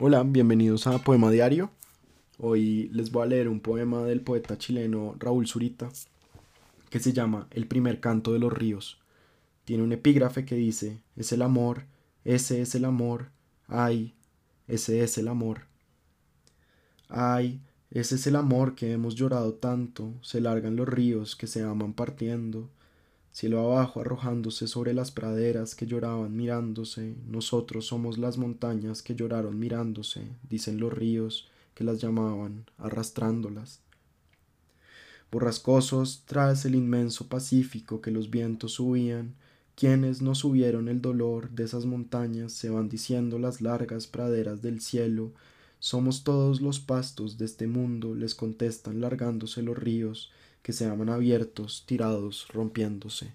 Hola, bienvenidos a Poema Diario. Hoy les voy a leer un poema del poeta chileno Raúl Zurita que se llama El primer canto de los ríos. Tiene un epígrafe que dice, es el amor, ese es el amor, ay, ese es el amor. Ay, ese es el amor que hemos llorado tanto, se largan los ríos que se aman partiendo, cielo abajo arrojándose sobre las praderas que lloraban mirándose, nosotros somos las montañas que lloraron mirándose, dicen los ríos que las llamaban, arrastrándolas. Borrascosos tras el inmenso Pacífico que los vientos subían, quienes no subieron el dolor de esas montañas se van diciendo las largas praderas del cielo, somos todos los pastos de este mundo, les contestan largándose los ríos, que se aman abiertos, tirados, rompiéndose.